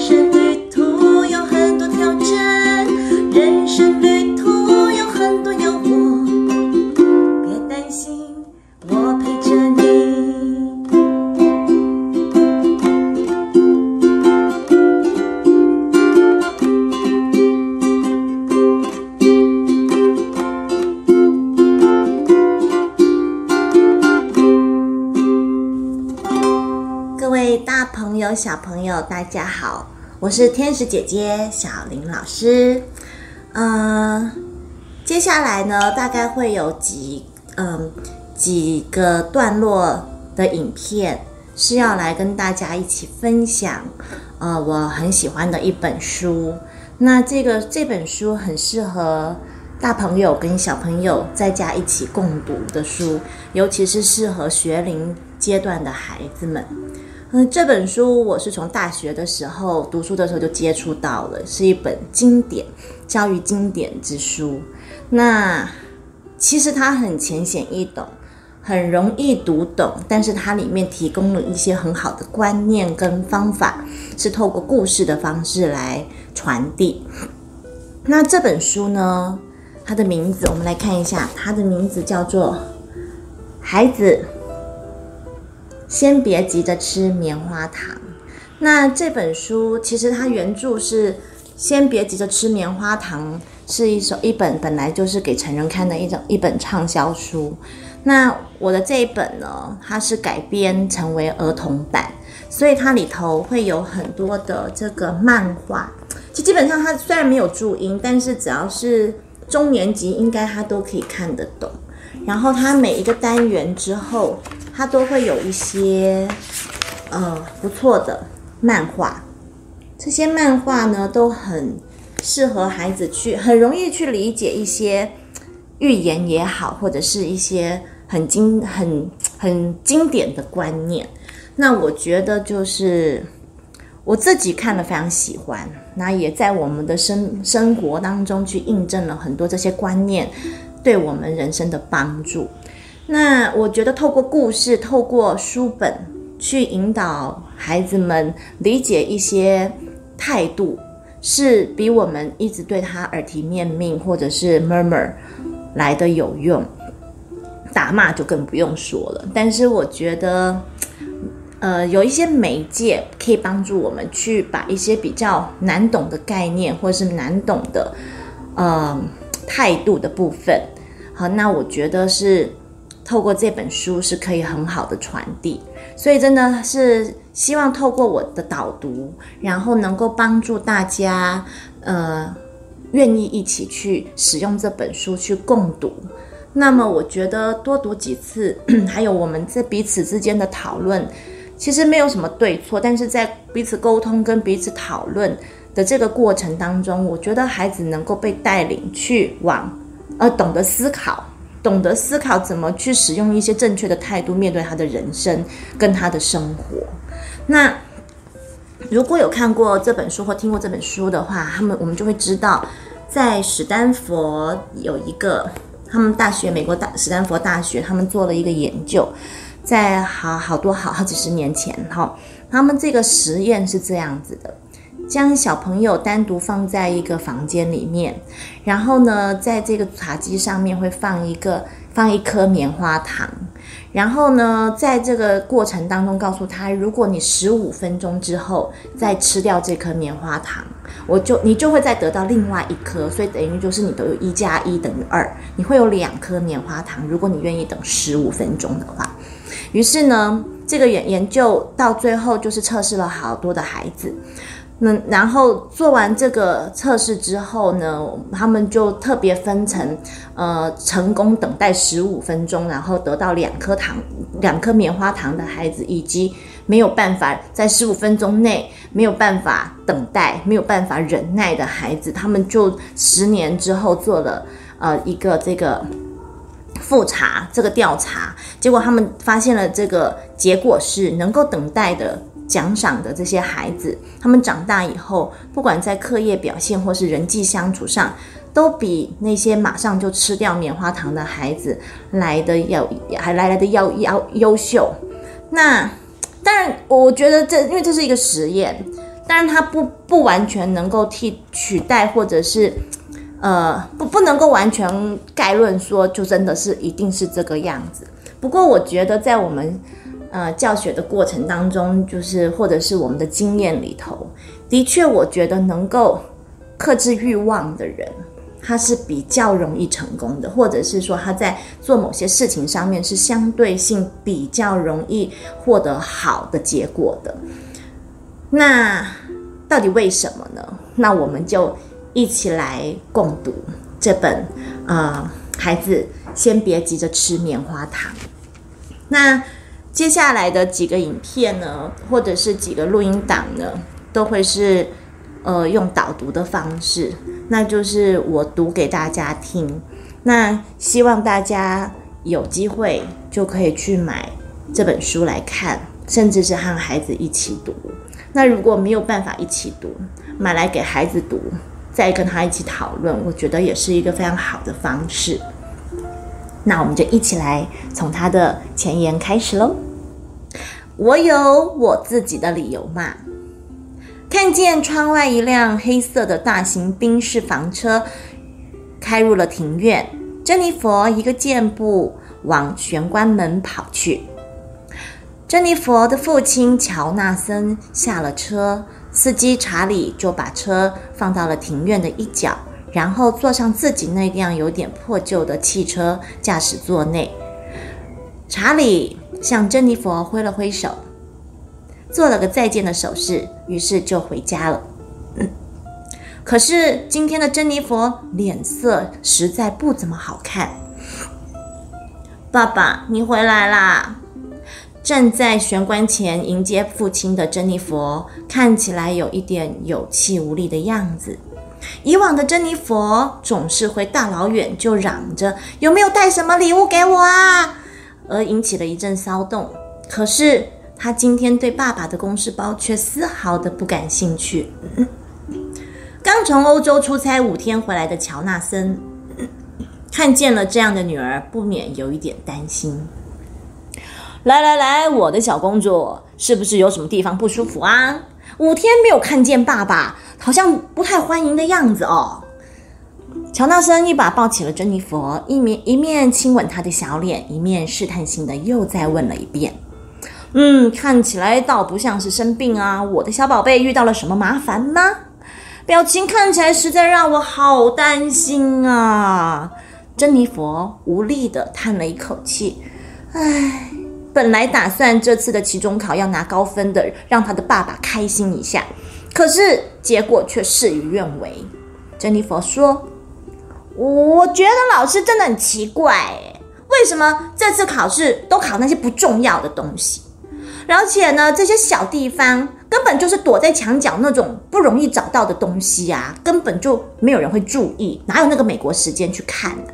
人生旅途有很多挑战人生旅大家好，我是天使姐姐小林老师。嗯、接下来呢，大概会有几嗯几个段落的影片是要来跟大家一起分享，呃，我很喜欢的一本书。那这个这本书很适合大朋友跟小朋友在家一起共读的书，尤其是适合学龄阶段的孩子们。嗯，这本书我是从大学的时候读书的时候就接触到了，是一本经典教育经典之书。那其实它很浅显易懂，很容易读懂，但是它里面提供了一些很好的观念跟方法，是透过故事的方式来传递。那这本书呢，它的名字我们来看一下，它的名字叫做《孩子》。先别急着吃棉花糖。那这本书其实它原著是《先别急着吃棉花糖》，是一首一本本来就是给成人看的一种一本畅销书。那我的这一本呢，它是改编成为儿童版，所以它里头会有很多的这个漫画。其实基本上它虽然没有注音，但是只要是中年级，应该它都可以看得懂。然后它每一个单元之后，它都会有一些呃不错的漫画。这些漫画呢，都很适合孩子去，很容易去理解一些寓言也好，或者是一些很经很很经典的观念。那我觉得就是我自己看了非常喜欢，那也在我们的生生活当中去印证了很多这些观念对我们人生的帮助。那我觉得透过故事，透过书本去引导孩子们理解一些态度，是比我们一直对他耳提面命或者是 murmur 来的有用。打骂就更不用说了。但是我觉得，呃，有一些媒介可以帮助我们去把一些比较难懂的概念，或者是难懂的呃态度的部分，好，那我觉得是。透过这本书是可以很好的传递，所以真的是希望透过我的导读，然后能够帮助大家，呃，愿意一起去使用这本书去共读。那么我觉得多读几次，还有我们在彼此之间的讨论，其实没有什么对错，但是在彼此沟通跟彼此讨论的这个过程当中，我觉得孩子能够被带领去往，呃，懂得思考。懂得思考怎么去使用一些正确的态度面对他的人生跟他的生活。那如果有看过这本书或听过这本书的话，他们我们就会知道，在史丹佛有一个他们大学，美国大史丹佛大学，他们做了一个研究，在好好多好好几十年前哈，他们这个实验是这样子的。将小朋友单独放在一个房间里面，然后呢，在这个茶几上面会放一个放一颗棉花糖，然后呢，在这个过程当中告诉他，如果你十五分钟之后再吃掉这颗棉花糖，我就你就会再得到另外一颗，所以等于就是你都有一加一等于二，你会有两颗棉花糖，如果你愿意等十五分钟的话。于是呢，这个研研究到最后就是测试了好多的孩子。那然后做完这个测试之后呢，他们就特别分成，呃，成功等待十五分钟，然后得到两颗糖、两颗棉花糖的孩子，以及没有办法在十五分钟内没有办法等待、没有办法忍耐的孩子，他们就十年之后做了呃一个这个复查这个调查，结果他们发现了这个结果是能够等待的。奖赏的这些孩子，他们长大以后，不管在课业表现或是人际相处上，都比那些马上就吃掉棉花糖的孩子来的要还来来的要要优秀。那当然，我觉得这因为这是一个实验，当然它不不完全能够替取代或者是呃，不不能够完全概论说，就真的是一定是这个样子。不过我觉得在我们呃教学的过程当中，就是或者是我们的经验里头，的确我觉得能够克制欲望的人，他是比较容易成功的，或者是说他在做某些事情上面是相对性比较容易获得好的结果的。那到底为什么呢？那我们就。一起来共读这本啊，孩子先别急着吃棉花糖。那接下来的几个影片呢，或者是几个录音档呢，都会是呃用导读的方式，那就是我读给大家听。那希望大家有机会就可以去买这本书来看，甚至是和孩子一起读。那如果没有办法一起读，买来给孩子读。再跟他一起讨论，我觉得也是一个非常好的方式。那我们就一起来从他的前言开始喽。我有我自己的理由嘛。看见窗外一辆黑色的大型宾士房车开入了庭院，珍妮佛一个箭步往玄关门跑去。珍妮佛的父亲乔纳森下了车。司机查理就把车放到了庭院的一角，然后坐上自己那辆有点破旧的汽车驾驶座内。查理向珍妮佛挥了挥手，做了个再见的手势，于是就回家了。可是今天的珍妮佛脸色实在不怎么好看。爸爸，你回来啦！站在玄关前迎接父亲的珍妮佛看起来有一点有气无力的样子。以往的珍妮佛总是会大老远就嚷着“有没有带什么礼物给我啊”，而引起了一阵骚动。可是他今天对爸爸的公事包却丝毫的不感兴趣。刚从欧洲出差五天回来的乔纳森 看见了这样的女儿，不免有一点担心。来来来，我的小公主，是不是有什么地方不舒服啊？五天没有看见爸爸，好像不太欢迎的样子哦。乔纳森一把抱起了珍妮佛，一面一面亲吻她的小脸，一面试探性的又再问了一遍：“嗯，看起来倒不像是生病啊，我的小宝贝遇到了什么麻烦吗？表情看起来实在让我好担心啊。”珍妮佛无力的叹了一口气：“唉。”本来打算这次的期中考要拿高分的，让他的爸爸开心一下，可是结果却事与愿违。珍妮佛说：“我觉得老师真的很奇怪，为什么这次考试都考那些不重要的东西？而且呢，这些小地方根本就是躲在墙角那种不容易找到的东西啊，根本就没有人会注意，哪有那个美国时间去看呢？”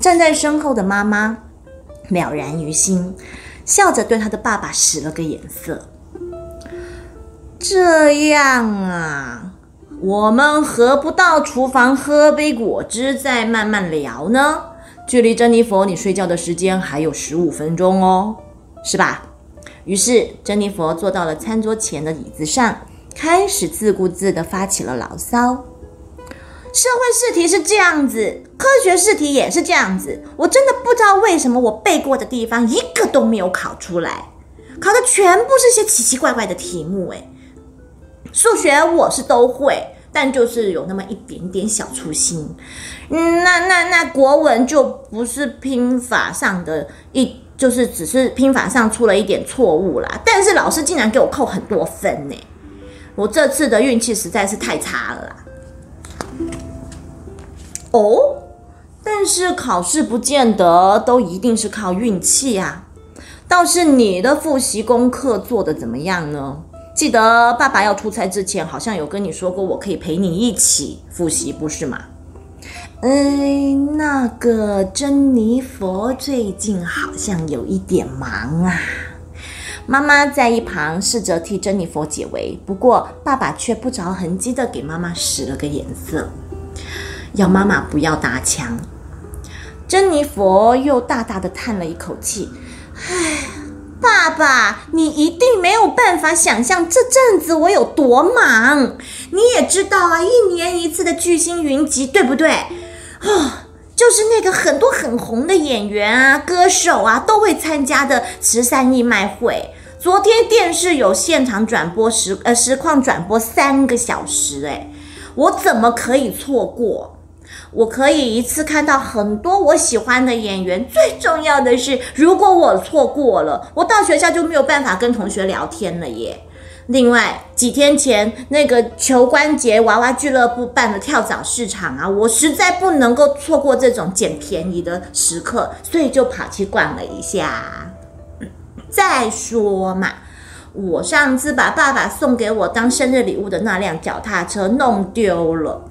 站在身后的妈妈。了然于心，笑着对他的爸爸使了个眼色。这样啊，我们何不到厨房喝杯果汁，再慢慢聊呢？距离珍妮佛你睡觉的时间还有十五分钟哦，是吧？于是珍妮佛坐到了餐桌前的椅子上，开始自顾自地发起了牢骚。社会试题是这样子，科学试题也是这样子。我真的不知道为什么我背过的地方一个都没有考出来，考的全部是些奇奇怪怪的题目。诶，数学我是都会，但就是有那么一点点小粗心。嗯，那那那国文就不是拼法上的一，就是只是拼法上出了一点错误啦。但是老师竟然给我扣很多分呢，我这次的运气实在是太差了啦。哦，但是考试不见得都一定是靠运气啊。倒是你的复习功课做的怎么样呢？记得爸爸要出差之前，好像有跟你说过，我可以陪你一起复习，不是吗？哎，那个珍妮佛最近好像有一点忙啊。妈妈在一旁试着替珍妮佛解围，不过爸爸却不着痕迹的给妈妈使了个眼色。要妈妈不要搭腔。珍妮佛又大大的叹了一口气：“唉，爸爸，你一定没有办法想象这阵子我有多忙。你也知道啊，一年一次的巨星云集，对不对？啊，就是那个很多很红的演员啊、歌手啊都会参加的慈善义卖会。昨天电视有现场转播实呃实况转播三个小时，哎，我怎么可以错过？我可以一次看到很多我喜欢的演员。最重要的是，如果我错过了，我到学校就没有办法跟同学聊天了耶。另外几天前那个球关节娃娃俱乐部办的跳蚤市场啊，我实在不能够错过这种捡便宜的时刻，所以就跑去逛了一下。再说嘛，我上次把爸爸送给我当生日礼物的那辆脚踏车弄丢了，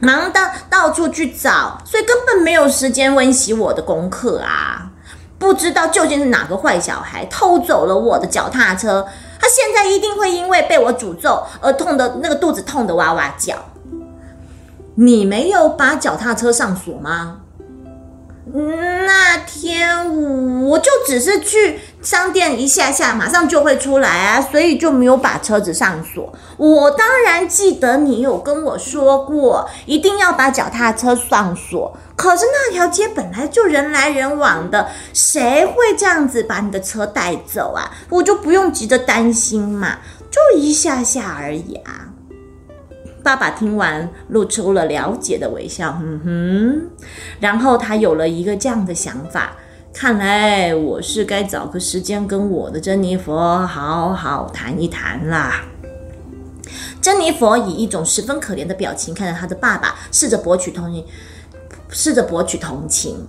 忙到到处去找，所以根本没有时间温习我的功课啊！不知道究竟是哪个坏小孩偷走了我的脚踏车，他现在一定会因为被我诅咒而痛的那个肚子痛的哇哇叫。你没有把脚踏车上锁吗？那天我就只是去商店一下下，马上就会出来啊，所以就没有把车子上锁。我当然记得你有跟我说过，一定要把脚踏车上锁。可是那条街本来就人来人往的，谁会这样子把你的车带走啊？我就不用急着担心嘛，就一下下而已啊。爸爸听完，露出了了解的微笑，嗯哼。然后他有了一个这样的想法：看来我是该找个时间跟我的珍妮佛好好谈一谈啦。珍妮佛以一种十分可怜的表情看着他的爸爸，试着博取同情，试着博取同情。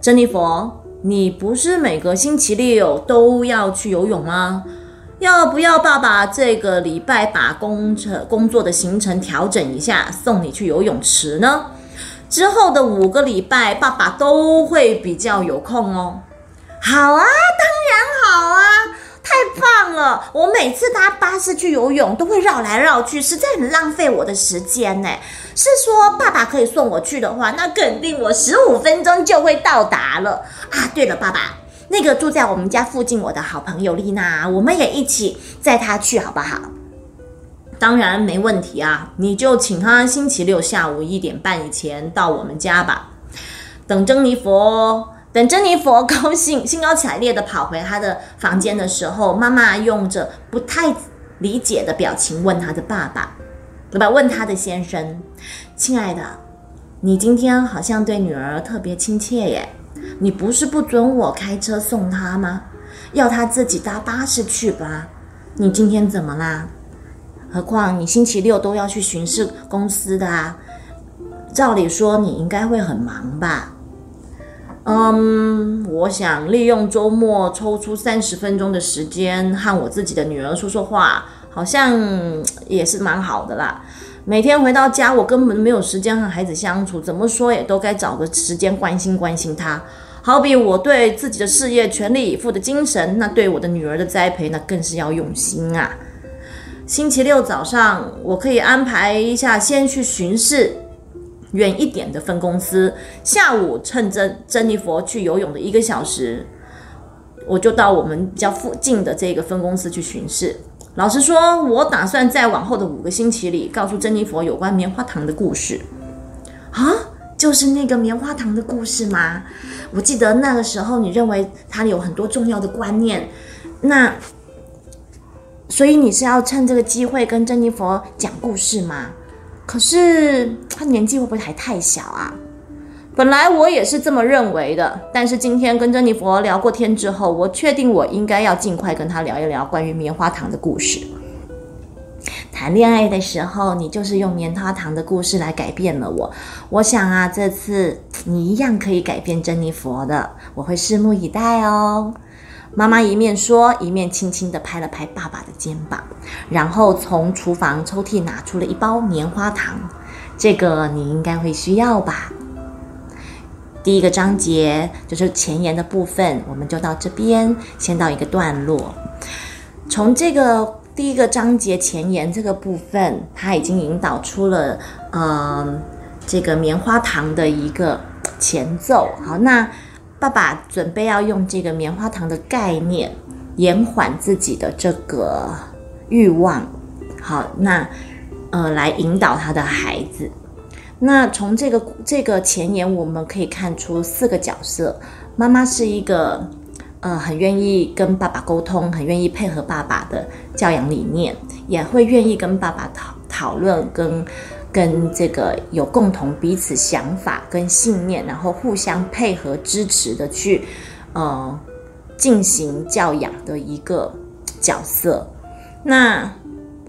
珍妮佛，你不是每个星期六都要去游泳吗？要不要爸爸这个礼拜把工程工作的行程调整一下，送你去游泳池呢？之后的五个礼拜，爸爸都会比较有空哦。好啊，当然好啊，太棒了！我每次搭巴士去游泳都会绕来绕去，实在很浪费我的时间呢。是说爸爸可以送我去的话，那肯定我十五分钟就会到达了啊。对了，爸爸。那个住在我们家附近我的好朋友丽娜，我们也一起载她去好不好？当然没问题啊，你就请她星期六下午一点半以前到我们家吧。等珍妮佛，等珍妮佛高兴、兴高采烈的跑回她的房间的时候，妈妈用着不太理解的表情问她的爸爸，对吧？问她的先生：“亲爱的，你今天好像对女儿特别亲切耶。”你不是不准我开车送他吗？要他自己搭巴士去吧。你今天怎么啦？何况你星期六都要去巡视公司的啊。照理说你应该会很忙吧？嗯，我想利用周末抽出三十分钟的时间和我自己的女儿说说话，好像也是蛮好的啦。每天回到家，我根本没有时间和孩子相处，怎么说也都该找个时间关心关心他。好比我对自己的事业全力以赴的精神，那对我的女儿的栽培，那更是要用心啊。星期六早上，我可以安排一下，先去巡视远一点的分公司。下午趁珍珍妮佛去游泳的一个小时，我就到我们家附近的这个分公司去巡视。老实说，我打算在往后的五个星期里，告诉珍妮佛有关棉花糖的故事。啊，就是那个棉花糖的故事吗？我记得那个时候，你认为它有很多重要的观念，那所以你是要趁这个机会跟珍妮佛讲故事吗？可是他年纪会不会还太小啊？本来我也是这么认为的，但是今天跟珍妮佛聊过天之后，我确定我应该要尽快跟他聊一聊关于棉花糖的故事。谈恋爱的时候，你就是用棉花糖的故事来改变了我。我想啊，这次你一样可以改变珍妮佛的，我会拭目以待哦。妈妈一面说，一面轻轻地拍了拍爸爸的肩膀，然后从厨房抽屉拿出了一包棉花糖。这个你应该会需要吧？第一个章节就是前言的部分，我们就到这边，先到一个段落。从这个。第一个章节前言这个部分，它已经引导出了，嗯，这个棉花糖的一个前奏。好，那爸爸准备要用这个棉花糖的概念延缓自己的这个欲望。好，那呃来引导他的孩子。那从这个这个前言，我们可以看出四个角色：妈妈是一个呃很愿意跟爸爸沟通，很愿意配合爸爸的教养理念，也会愿意跟爸爸讨讨论，跟跟这个有共同彼此想法跟信念，然后互相配合支持的去呃进行教养的一个角色。那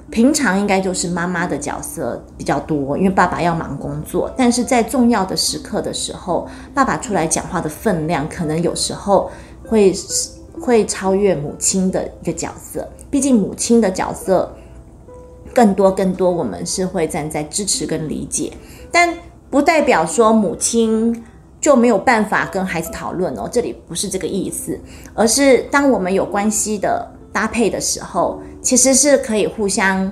平常应该就是妈妈的角色比较多，因为爸爸要忙工作。但是在重要的时刻的时候，爸爸出来讲话的分量，可能有时候会会超越母亲的一个角色。毕竟母亲的角色更多更多，我们是会站在支持跟理解，但不代表说母亲就没有办法跟孩子讨论哦。这里不是这个意思，而是当我们有关系的。搭配的时候，其实是可以互相，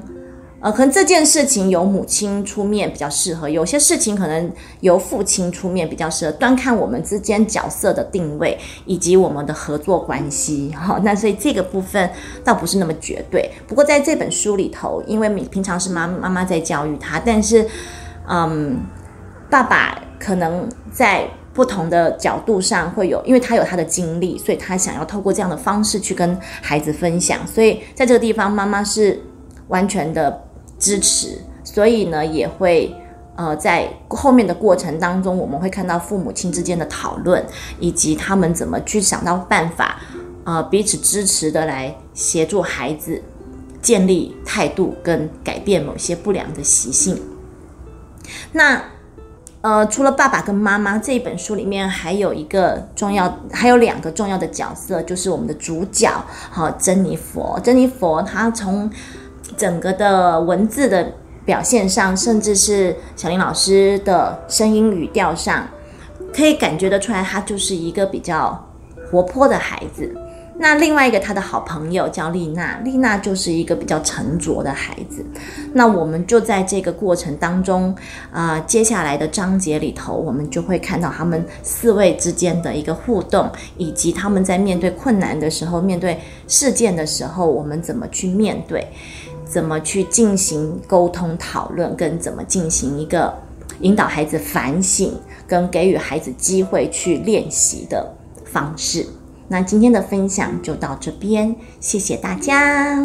呃，可能这件事情由母亲出面比较适合，有些事情可能由父亲出面比较适合，端看我们之间角色的定位以及我们的合作关系。哈，那所以这个部分倒不是那么绝对。不过在这本书里头，因为平常是妈妈妈在教育他，但是，嗯，爸爸可能在。不同的角度上会有，因为他有他的经历，所以他想要透过这样的方式去跟孩子分享。所以在这个地方，妈妈是完全的支持，所以呢，也会呃在后面的过程当中，我们会看到父母亲之间的讨论，以及他们怎么去想到办法，呃彼此支持的来协助孩子建立态度跟改变某些不良的习性。那。呃，除了爸爸跟妈妈，这一本书里面还有一个重要，还有两个重要的角色，就是我们的主角，好，珍妮佛。珍妮佛她从整个的文字的表现上，甚至是小林老师的声音语调上，可以感觉得出来，他就是一个比较活泼的孩子。那另外一个他的好朋友叫丽娜，丽娜就是一个比较沉着的孩子。那我们就在这个过程当中，啊，接下来的章节里头，我们就会看到他们四位之间的一个互动，以及他们在面对困难的时候、面对事件的时候，我们怎么去面对，怎么去进行沟通讨论，跟怎么进行一个引导孩子反省，跟给予孩子机会去练习的方式。那今天的分享就到这边，谢谢大家。